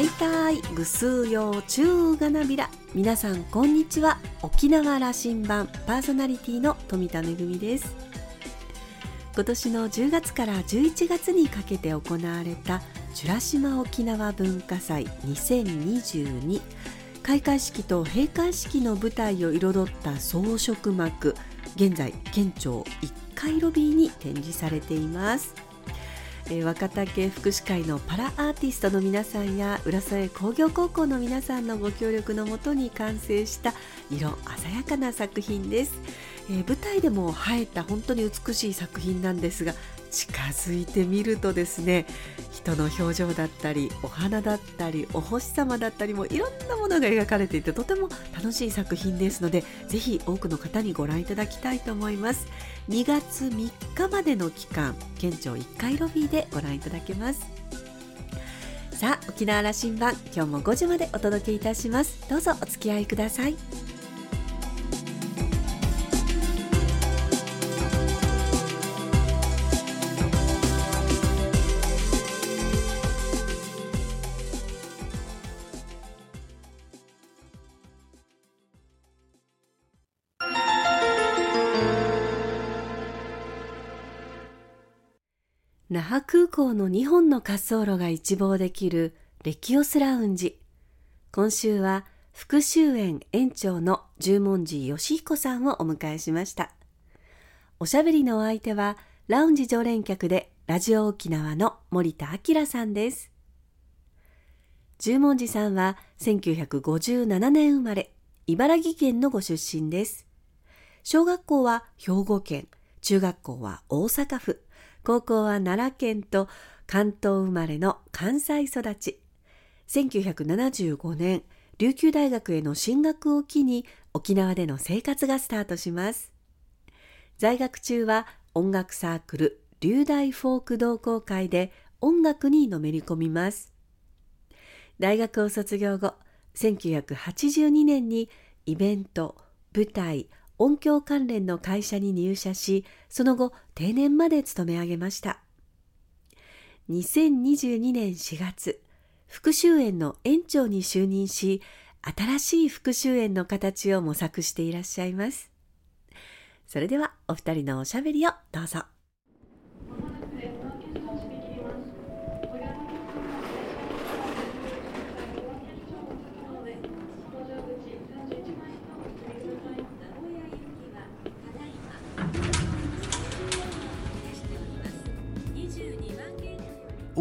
はいたいぐすうようちゅうがなびら。皆さんこんにちは。沖縄羅針盤パーソナリティの富田恵です。今年の10月から11月にかけて行われた美ら島沖縄文化祭2022開会式と閉会式の舞台を彩った装飾幕現在県庁1階ロビーに展示されています。え若竹福祉会のパラアーティストの皆さんや浦添工業高校の皆さんのご協力のもとに完成した色鮮やかな作品です、えー、舞台でも映えた本当に美しい作品なんですが近づいてみるとですね人の表情だったりお花だったりお星様だったりもいろんなものが描かれていてとても楽しい作品ですのでぜひ多くの方にご覧いただきたいと思います。2月3日までの期間県庁1階ロビーでご覧いただけます。さあ沖縄羅針盤今日も5時までお届けいたします。どうぞお付き合いください。那覇空港の2本の滑走路が一望できるレキオスラウンジ。今週は福州園園長の十文字義彦さんをお迎えしました。おしゃべりのお相手はラウンジ常連客でラジオ沖縄の森田明さんです。十文字さんは1957年生まれ、茨城県のご出身です。小学校は兵庫県、中学校は大阪府、高校は奈良県と関東生まれの関西育ち。1975年、琉球大学への進学を機に沖縄での生活がスタートします。在学中は音楽サークル琉大フォーク同好会で音楽にのめり込みます。大学を卒業後、1982年にイベント、舞台、音響関連の会社に入社し、その後定年まで勤め上げました。2022年4月、復讐園の園長に就任し、新しい復讐園の形を模索していらっしゃいます。それではお二人のおしゃべりをどうぞ。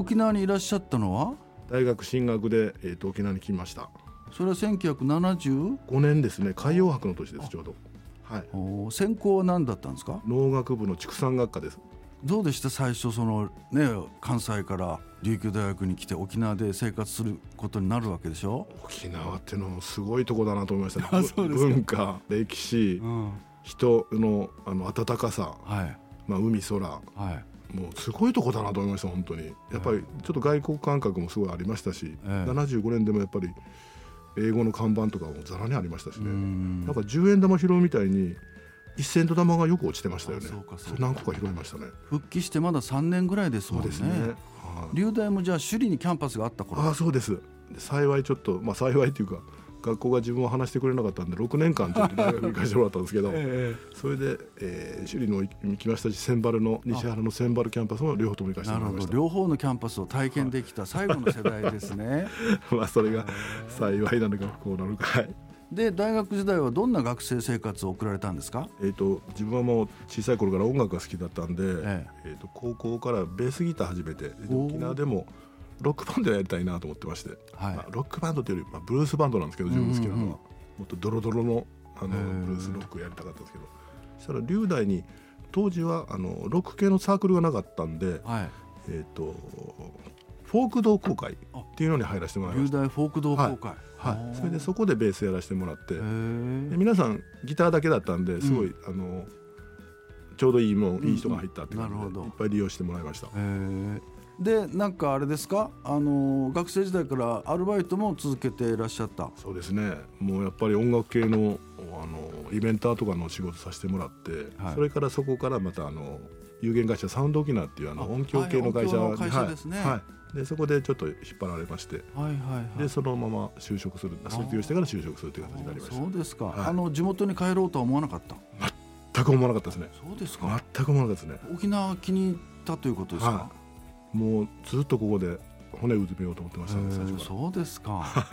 沖縄にいらっしゃったのは？大学進学で、えーと、沖縄に来ました。それは1975年ですね。海洋博の年ですちょうど。はい。専攻は何だったんですか？農学部の畜産学科です。どうでした？最初そのね関西から琉球大学に来て沖縄で生活することになるわけでしょ？沖縄っていうのもすごいとこだなと思いましたね。文化歴史、うん、人のあの温かさ、はい、まあ、海空、はいもうすごいとこだなと思いました本当に。やっぱりちょっと外国感覚もすごいありましたし、えー、75年でもやっぱり英語の看板とかもざらにありましたしね。ん。なんか10円玉拾うみたいに1セント玉がよく落ちてましたよね。何個か拾いましたね。復帰してまだ3年ぐらいですもんね。そうですね、は琉大もじゃあ首里にキャンパスがあった頃。あそうです。幸いちょっとまあ幸いっていうか学校が自分を離してくれなかったんで6年間ちょっと大学に行かせてもらったんですけど、えー、それで、えー、首里の行きましたし千原の西原の千原キャンパスも両方とも行かせてもらいました。両方のキャンパスを体験できた最後の世代ですね。まあそれが幸いなのか不幸なのか。で大学時代はどんな学生生活を送られたんですか、えーと、自分はもう小さい頃から音楽が好きだったんで、ええ。えーと高校からベースギター始めて沖縄でもロックバンドやりたいなと思ってまして、はい。まあ、ロックバンドというより、まあ、ブルースバンドなんですけど自分好きなのは、もっとドロドロのあのブルースロックをやりたかったんですけど。そしたら龍大に当時はあのロック系のサークルがなかったんで、はい、えっ、ー、とフォーク同好会っていうのに入らせてもらいました。龍大フォーク同好会、はい、はい、それでそこでベースやらせてもらって。皆さんギターだけだったんですごい、うん、あのちょうどいいもん、いい人が入ったって感じで、いっぱい利用してもらいました。でなんかあれですか？あの学生時代からアルバイトも続けていらっしゃった。そうですね。もうやっぱり音楽系のあのイベンターとかの仕事させてもらって、はい、それからそこからまたあの有限会社サウンド沖縄っていうあの音響系の会社に、会社ですね、はい、でそこでちょっと引っ張られまして、はいはいはい、でそのまま就職する卒業してから就職するという形になりました。そうですか、はい、あの地元に帰ろうとは思わなかった？全く思わなかったですね。そうですか。全く思わなかったですね。沖縄気に入ったということですか、はい、もうずっとここで骨うずめようと思ってましたね最初から。そうですか、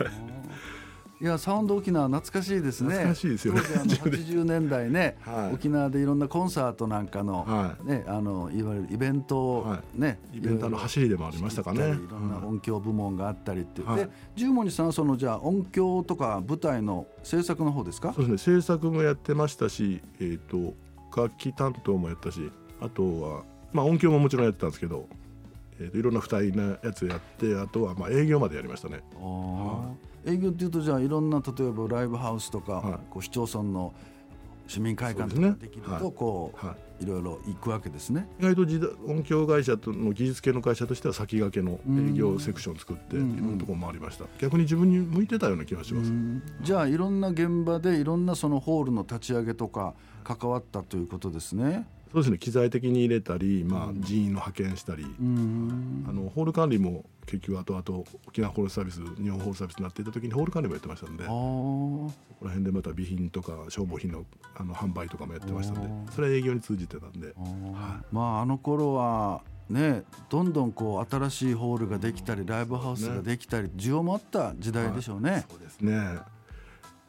い。やサウンド沖縄懐かしいですね。懐かしいですよね。当時あの 80年代。ね、はい、沖縄でいろんなコンサートなんかの、はい、ねあのいわゆるイベントをね、イベントの走りでもありましたかね。いろんな音響部門があったりって言って、うん、十文字さんはそのじゃあ音響とか舞台の制作の方ですか？そうですね。制作もやってましたしえっ、ー、と楽器担当もやったしあとはまあ音響ももちろんやってたんですけどえーと、いろんな二人のやつやってあとはまあ営業までやりましたね。営業っていうとじゃあいろんな例えばライブハウスとか、はい、こう市町村の市民会館とかできるとこう、ねはい、いろいろ行くわけですね。意外と時代音響会社の技術系の会社としては先駆けの営業セクションを作っていろんなところもありました。逆に自分に向いてたような気がします。じゃあいろんな現場でいろんなそのホールの立ち上げとか関わったということですねそうですね機材的に入れたり、まあ、人員の派遣したり、あのホール管理も結局後々沖縄ホールサービス日本ホールサービスになっていた時にホール管理もやってましたんでそこら辺でまた備品とか消耗品のあの販売とかもやってましたんでそれは営業に通じてたんで、はい、まああの頃はね、どんどんこう新しいホールができたりライブハウスができたり、需要もあった時代でしょうね。はい、そうですね。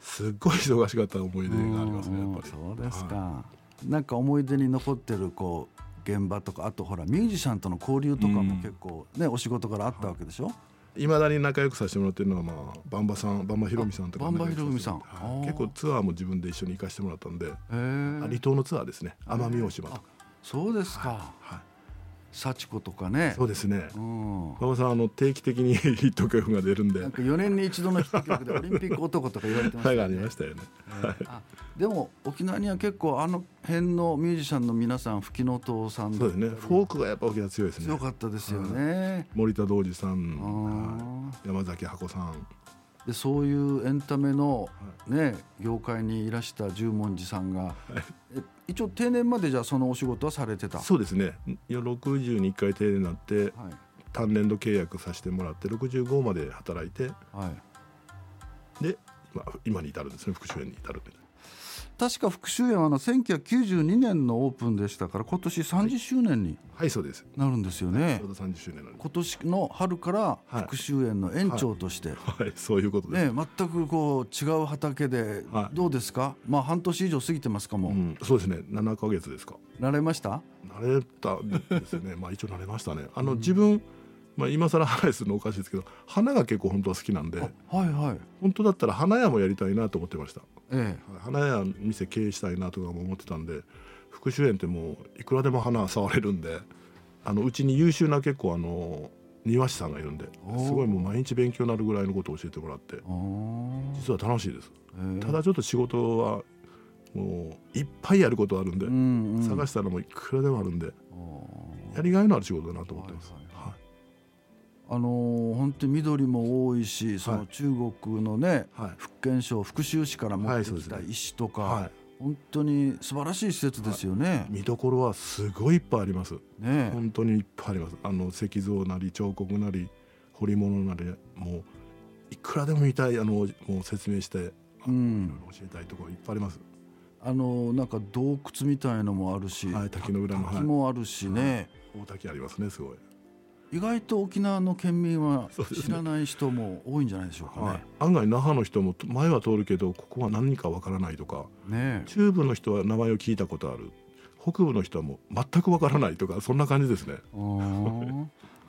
すっごい忙しかった思い出がありますねやっぱり。そうですか、はいなんか思い出に残ってるこう現場とかあとほらミュージシャンとの交流とかも結構ね、お仕事からあったわけでしょ？い。まだに仲良くさせてもらってるのは、まあ、バンバさんバンバひろみさんとかバンバひろみさん、はい、結構ツアーも自分で一緒に行かせてもらったんで。離島のツアーですね。奄美大島とか。そうですか、はい幸子とかね。そうですね。馬場さんあの定期的に ヒット曲が出るんで。なんか4年に一度のヒット曲でオリンピック男とか言われてましたね。はいありましたよね、はい、でも沖縄には結構あの辺のミュージシャンの皆さん吹きの塔さんそうですねフォークがやっぱ沖縄強いですね。強かったですよね、森田道二さん。山崎箱さんでそういうエンタメの、ね、業界にいらした十文字さんが、はい、一応定年までじゃそのお仕事はされてた？そうですね。60に1回定年になって、はい、単年度契約させてもらって65まで働いて、はい、で、まあ、今に至るんですね復讐園に至る確か福州園はあの1992年のオープンでしたから今年30周年にはい。そうです。なるんですよね、ちょうど30周年今年の春から福州園の園長として、はい、はい、そういうことです。ね全くこう違う畑でどうですか、まあ半年以上過ぎてますかも、うん、そうですね。7か月ですか。慣れました？慣れたですね。まあ一応慣れましたね。あの、自分まあ、今更話するのおかしいですけど花が結構本当は好きなんで、はいはい、本当だったら花屋もやりたいなと思ってました、ええ、花屋店経営したいなとかも思ってたんで福祉園ってもういくらでも花触れるんであのうちに優秀な結構あの庭師さんがいるんですごいもう毎日勉強になるぐらいのことを教えてもらって実は楽しいです、ただちょっと仕事はもういっぱいやることあるんで、うんうん、探したらもういくらでもあるんでやりがいのある仕事だなと思ってます、はいあのー、本当に緑も多いしその中国のね、はい、福建省福州市から持ってきた石とか、はい、本当に素晴らしい施設ですよね、見どころはすごいいっぱいあります。ね本当にいっぱいあります。あの石像なり彫刻なり彫り物なりもういくらでも見たいあのもう説明して、うん、教えたいところいっぱいあります。あのなんか洞窟みたいのもあるし、はい、滝の裏の滝もあるしね、大滝ありますねすごい意外と沖縄の県民は知らない人も多いんじゃないでしょうかね、ねはい、案外那覇の人も前は通るけどここは何かわからないとか、ね、中部の人は名前を聞いたことある。北部の人はもう全くわからないとかそんな感じですね。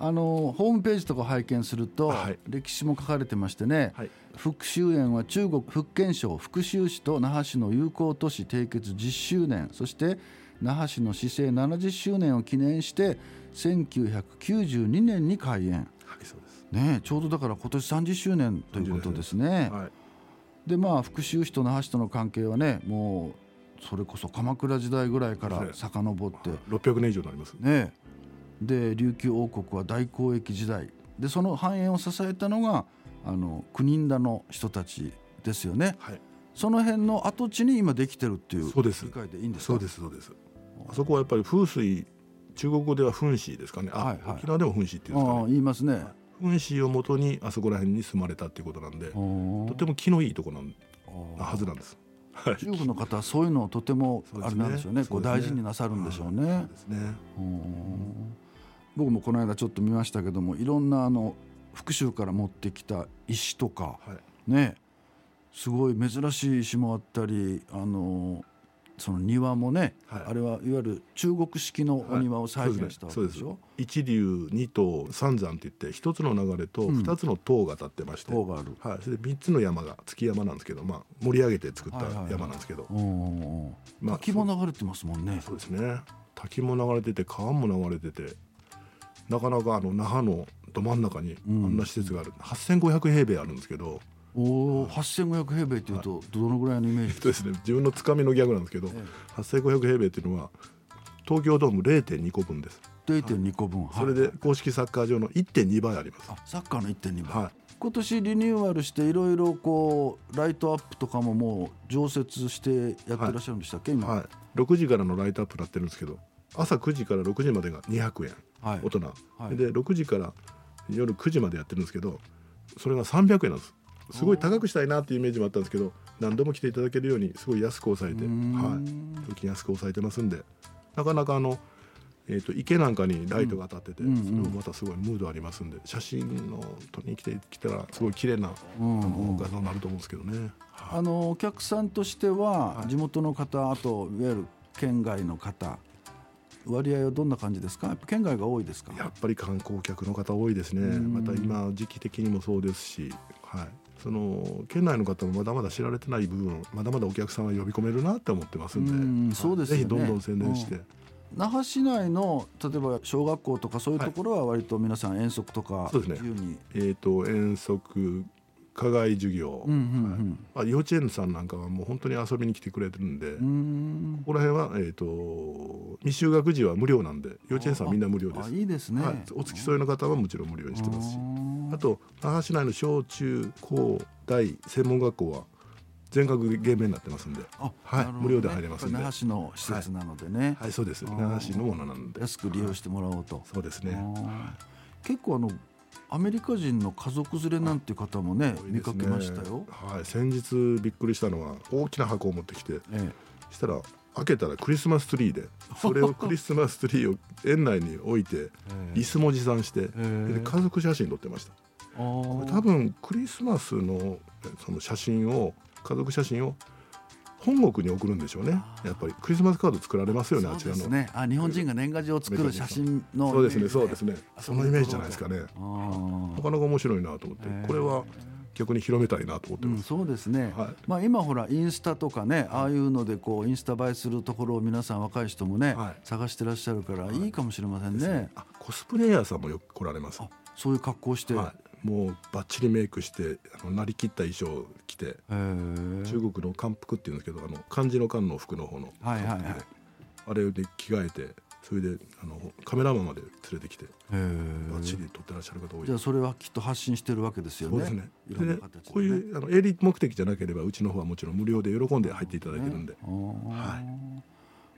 あのホームページとか拝見すると、はい、歴史も書かれてましてね、はい、福州園は中国福建省福州市と那覇市の友好都市締結10周年。そして那覇市の市政70周年を記念して1992年に開園、はいそうです。ね、ちょうどだから今年30周年ということですね。はい、でまあ福州市と那覇市との関係はねもうそれこそ鎌倉時代ぐらいから遡って、ね、600年以上になります。ね。で琉球王国は大交易時代。でその繁栄を支えたのがあの国人の人たちですよね。はい、その辺の跡地に今できてるっていう理解でいいんですか？そうですそうです。あそこはやっぱり風水中国語では噴子ですかね。あ、はいはい、沖縄でも噴子っていうんですかね。言いますね。噴子をもとにあそこら辺に住まれたっていうことなんでとても気のいいところなはずなんです。中国の方はそういうのをとてもあれなんでしょうね、ね、こう大事になさるんでしょうね。そうですね。僕もこの間ちょっと見ましたけどもいろんなあの福州から持ってきた石とか、はい、ねすごい珍しい石もあったりあのその庭もね、はい、あれはいわゆる中国式のお庭を再現したわけでしょ、はい、一流二島三山っていって一つの流れと二つの塔が立ってまして、塔、うん、がある、はい、それで三つの山が月山なんですけど、まあ、盛り上げて作った山なんですけど、はいはいまあ、滝も流れてますもんね。そうですね。滝も流れてて川も流れててなかなかあの那覇のど真ん中にあんな施設がある、うん、8500平米あるんですけどおお、8500平米っていうとどのぐらいのイメージ？ですね自分のつかみのギャグなんですけど、ええ、8500平米っていうのは東京ドーム0.2個分です。0.2個分、はい、それで公式サッカー場の1.2倍あります。サッカーの1.2倍、はい、今年リニューアルしていろいろこうライトアップとかももう常設してやってらっしゃるんでしたっけ、はい、今、はい、6時からのライトアップになってるんですけど朝9時から6時までが200円、はい、大人、はい、で6時から夜9時までやってるんですけどそれが300円なんですすごい高くしたいなっていうイメージもあったんですけど何度も来ていただけるようにすごい安く抑えて、はい、料金安く抑えてますんでなかなかあの、えーと、池なんかにライトが当たってて、うん、それもまたすごいムードありますんで写真の撮りに来てきたらすごい綺麗な、うん、あの画像になると思うんですけどね。あのお客さんとしては、地元の方あといわゆる県外の方割合はどんな感じですか？県外が多いですか？やっぱり観光客の方多いですね。また今時期的にもそうですし、はい、その県内の方もまだまだ知られてない部分まだまだお客さんは呼び込めるなって思ってますんで、うんそうです、ね、ぜひどんどん宣伝して。那覇市内の例えば小学校とかそういうところは割と皆さん遠足とか自由に、はい、えーと遠足課外授業、うんうんうん。はい、幼稚園さんなんかはもう本当に遊びに来てくれてるんでここら辺は、えーと、未就学児は無料なんで幼稚園さんはみんな無料です。いいですね、はい、お付き添いの方はもちろん無料にしてますしあと那覇市内の小中高大専門学校は全額減免になってますんで、はい、無料で入れますんで。那覇市の施設なのでね。はい、そうです。那覇市のものなんで。安く利用してもらおうと。そうですね。結構あのアメリカ人の家族連れなんていう方もね、ね、見かけましたよ、はい、先日びっくりしたのは大きな箱を持ってきて、ええ、したら開けたらクリスマスツリーで それをクリスマスツリーを園内に置いて 椅子も持参して、で家族写真撮ってました。これ多分クリスマスのその写真を家族写真を本国に送るんでしょうね。やっぱり。クリスマスカード作られますよねあちらの、ね、あ日本人が年賀状を作る写真のそうですねそうですね。そのイメージじゃないですかね。なかなか面白いなと思って。これは逆に広めたいなと思ってます、うん、そうですね、はい、まあ、今ほらインスタとかねああいうのでこうインスタ映えするところを皆さん若い人もね、はい、探してらっしゃるからい。いかもしれませんね。ね、コスプレイヤーさんもよく来られます。そういう格好して、はいもうばっちりメイクしてあのなりきった衣装を着て中国の漢服っていうんですけどあの漢字の漢の服の方の、はいはいはい、あれで着替えてそれであのカメラマンまで連れてきてばっちり撮ってらっしゃる方多い。じゃあそれはきっと発信してるわけですよね。そうですね。でね。こういうあの営利目的じゃなければうちの方はもちろん無料で喜んで入っていただけるんで。はい。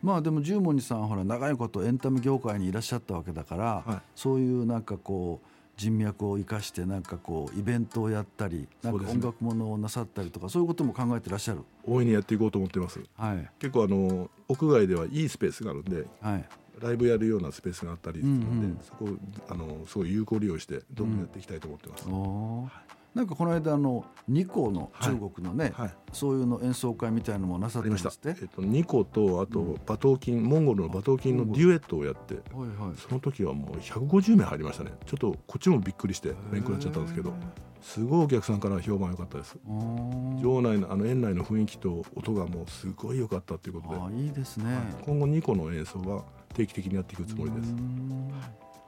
まあでも十文字さんほら長いことエンタメ業界にいらっしゃったわけだから、はい、そういうなんかこう人脈を生かしてなんかこうイベントをやったりなんか音楽ものをなさったりとかそういうことも考えてらっしゃる？大いにやっていこうと思ってます、はい、結構あの屋外ではいいスペースがあるんで、はい、ライブやるようなスペースがあったりするので、うんうん、そこをあのすごい有効利用してどんどんやっていきたいと思ってます、うんなんかこの間あの二校の中国のね、はい。はい、そういうの演奏会みたいなのもなさってまして。えっと、二校とあと馬頭琴、モンゴルの馬頭琴のデュエットをやって、はいはい、その時はもう150名入りましたね。ちょっとこっちもびっくりして勉強になっちゃったんですけどすごいお客さんから評判良かったです。場内のあの園内の雰囲気と音がもうすごい良かったということで。あいいですね、今後二校の演奏は定期的にやっていくつもりです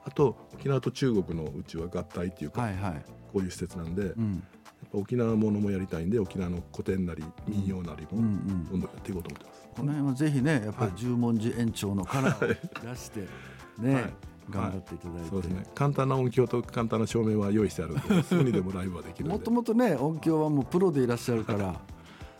あと沖縄と中国のうちは合体っていうか、はいはい、こういう施設なんで、うん、やっぱ沖縄ものもやりたいんで沖縄の古典なり民謡なりもどんどんやっていこうと思ってます。この辺はぜひねやっぱり十文字延長のカラーを出してね、はい、頑張っていただいて、そうですね。簡単な音響と簡単な照明は用意してあるんですぐにでもライブはできるもともとね音響はもうプロでいらっしゃるから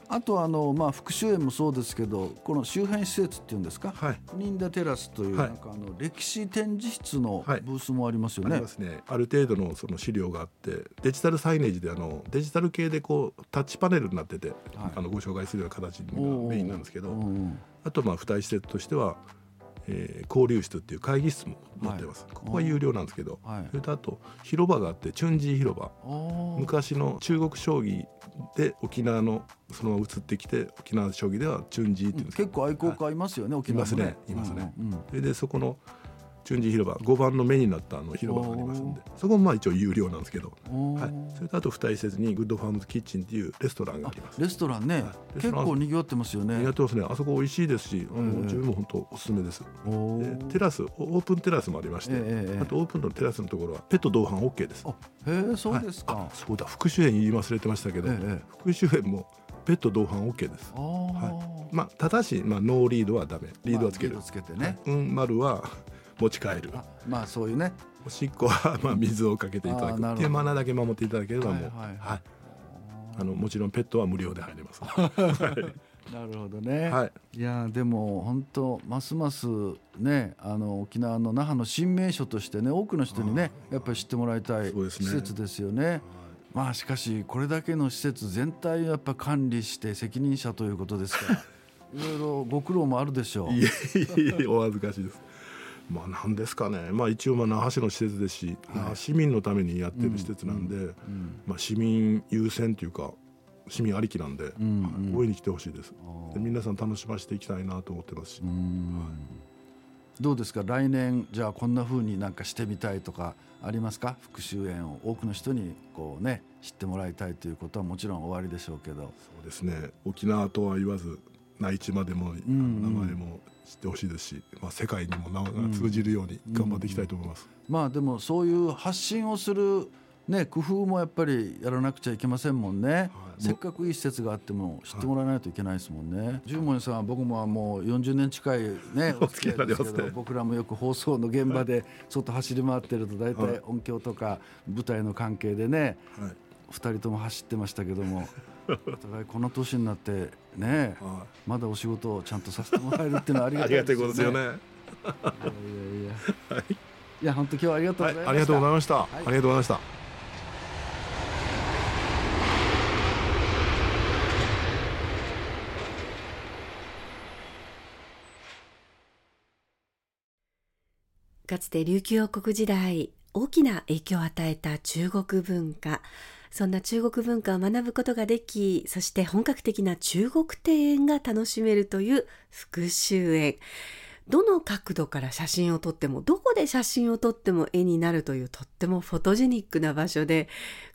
あとあの、まあ、福州園もそうですけどこの周辺施設っていうんですか、はい、ニンダテラスという、なんかあの歴史展示室のブースもありますよね。ありますね。ある程度のその資料があってデジタルサイネージであのデジタル系でこうタッチパネルになってて、はい、あのご紹介するような形がメインなんですけどあとまあ付帯施設としてはえー、交流室っていう会議室も持ってます、はい、ここは有料なんですけど、はい、それとあと広場があってチュンジー広場。昔の中国将棋で沖縄のそのまま移ってきて沖縄将棋ではチュンジーっていうんです結構愛好家いますよね、沖縄ね。いますねいますね、うんうん、それでそこの順次広場5番の目になったあの広場がありますんでそこもまあ一応有料なんですけど、はい、それとあと付帯施設にグッドファームズキッチンっていうレストランがあります。レストランね、はい、結構にぎわってますよね。にってますねあそこ美味しいですし、あの自分も本当おすすめです。でテラスオープンテラスもありまして、えー、あとオープンのテラスのところはペット同伴 OK です。へえそうですか、はい、そうだ。復讐園言い忘れてましたけど、えー、復讐園もペット同伴 OK です。はい。まあただしまあノーリードはダメ。リードはつける。まあ、つけてね。うん、丸は持ち帰る。まあそういうね。おしっこはまあ水をかけていただく。っていうマナーだけ守っていただければもう、はい、はいはい、あのもちろんペットは無料で入れます。なるほどね。はい、いやでも本当ますますねあの沖縄の那覇の新名所としてね多くの人にねやっぱり知ってもらいたい施設ですよね。まあしかしこれだけの施設全体をやっぱ管理して責任者ということですから いろいろご苦労もあるでしょう。いえいえお恥ずかしいです。まあ何ですかね、まあ、一応まあ那覇市の施設ですし、はい、市民のためにやってる施設なんで、うんうん、まあ、市民優先というか市民ありきなんで、うんうん、応援に来てほしいです。で皆さん楽しませていきたいなと思ってますし、はい、どうですか？来年じゃあこんなふうになんかしてみたいとかありますか？復習園を多くの人にこうね知ってもらいたいということはもちろん終わりでしょうけど。そうですね。沖縄とは言わず内地までも名前も知ってほしいですし、まあ、世界にも名が通じるように頑張っていきたいと思います、うん、まあでもそういう発信をするね、工夫もやっぱりやらなくちゃいけませんもんね、はい、せっかくいい施設があっても知ってもらわないといけないですもんね、はい、十文さん僕ももう40年近いね お付き合いですけど、僕らもよく放送の現場で外走り回ってると大体音響とか舞台の関係でね、はい、2人とも走ってましたけども お互いこの年になってね、はい、まだお仕事をちゃんとさせてもらえるっていうのはありがたいですよね。いよねいやいやいや、はい、いや本当今日はありがとうございました。はい、ありがとうございました。ありがとうございました。かつて琉球王国時代大きな影響を与えた中国文化そんな中国文化を学ぶことができ、そして本格的な中国庭園が楽しめるという復習園。どの角度から写真を撮っても、どこで写真を撮っても絵になるというとってもフォトジェニックな場所で、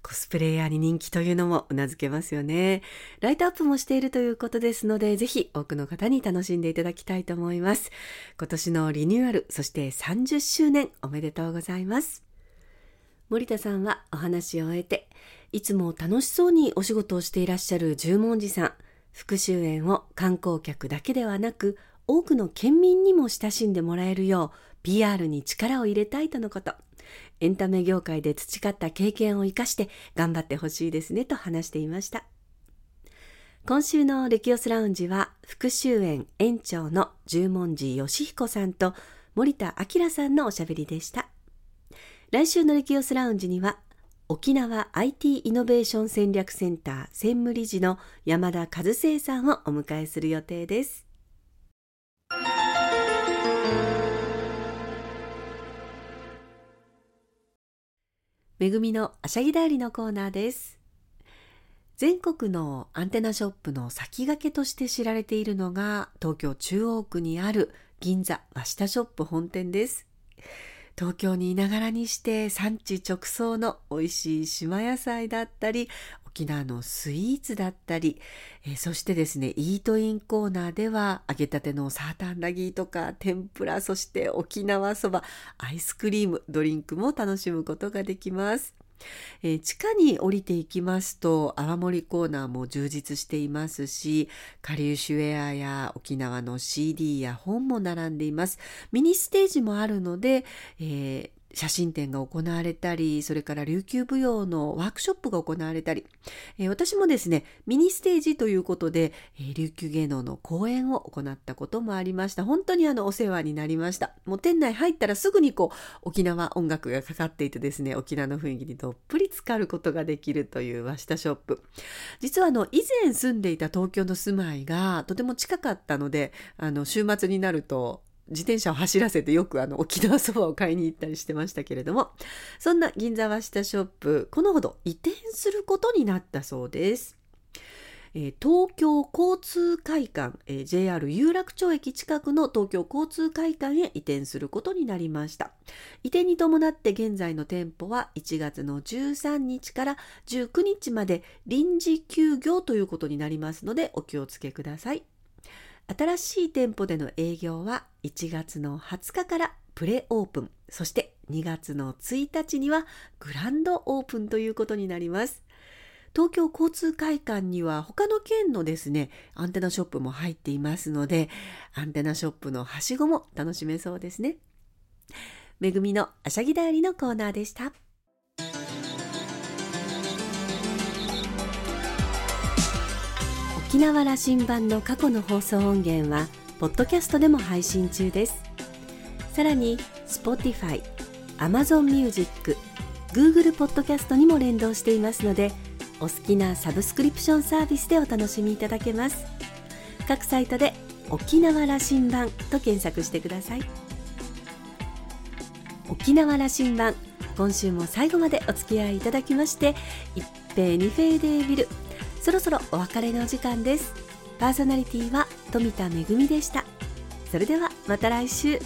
コスプレイヤーに人気というのも頷けますよね。ライトアップもしているということですので、ぜひ多くの方に楽しんでいただきたいと思います。今年のリニューアル、そして30周年おめでとうございます。森田さんはお話を終えて、いつも楽しそうにお仕事をしていらっしゃる十文字さん、復習園を観光客だけではなく、多くの県民にも親しんでもらえるよう、PR に力を入れたいとのこと。エンタメ業界で培った経験を生かして頑張ってほしいですねと話していました。今週のレキオスラウンジは、復習園園長の十文字義彦さんと森田明さんのおしゃべりでした。来週のレキオスラウンジには、沖縄 IT イノベーション戦略センター専務理事の山田和生さんをお迎えする予定です。めぐみのあしゃぎだよりのコーナーです。全国のアンテナショップの先駆けとして知られているのが東京中央区にある銀座和下ショップ本店です。東京にいながらにして産地直送の美味しい島野菜だったり沖縄のスイーツだったり、えー、そしてですねイートインコーナーでは揚げたてのサーターンラギーとか天ぷらそして沖縄そばアイスクリームドリンクも楽しむことができます。えー、地下に降りていきますと泡盛コーナーも充実していますし下流シュウェアや沖縄の CD や本も並んでいます。ミニステージもあるので、えー写真展が行われたり、それから琉球舞踊のワークショップが行われたり、えー、私もですね、ミニステージということで、えー、琉球芸能の講演を行ったこともありました。本当にあのお世話になりました。もう店内入ったらすぐにこう沖縄音楽がかかっていてですね、沖縄の雰囲気にどっぷり浸かることができるという和下ショップ。実はあの以前住んでいた東京の住まいがとても近かったので、あの週末になると自転車を走らせてよくあの沖縄そばを買いに行ったりしてましたけれどもそんな銀座和下ショップこのほど移転することになったそうです。え東京交通会館、え JR 有楽町駅近くの東京交通会館へ移転することになりました移転に伴って現在の店舗は1月の13日から19日まで臨時休業ということになりますのでお気をつけください新しい店舗での営業は1月の20日からプレオープン、そして2月の1日にはグランドオープンということになります。東京交通会館には他の県のですね、アンテナショップも入っていますので、アンテナショップのはしごも楽しめそうですね。めぐみのあしゃぎだよりのコーナーでした。沖縄羅針盤の過去の放送音源はポッドキャストでも配信中です。さらに Spotify、Amazon Music、Google ポッドキャストにも連動していますのでお好きなサブスクリプションサービスでお楽しみいただけます。各サイトで沖縄羅針盤と検索してください。沖縄羅針盤今週も最後までお付き合いいただきまして一平二平デービルそろそろお別れのお時間です。パーソナリティは富田恵でした。それではまた来週。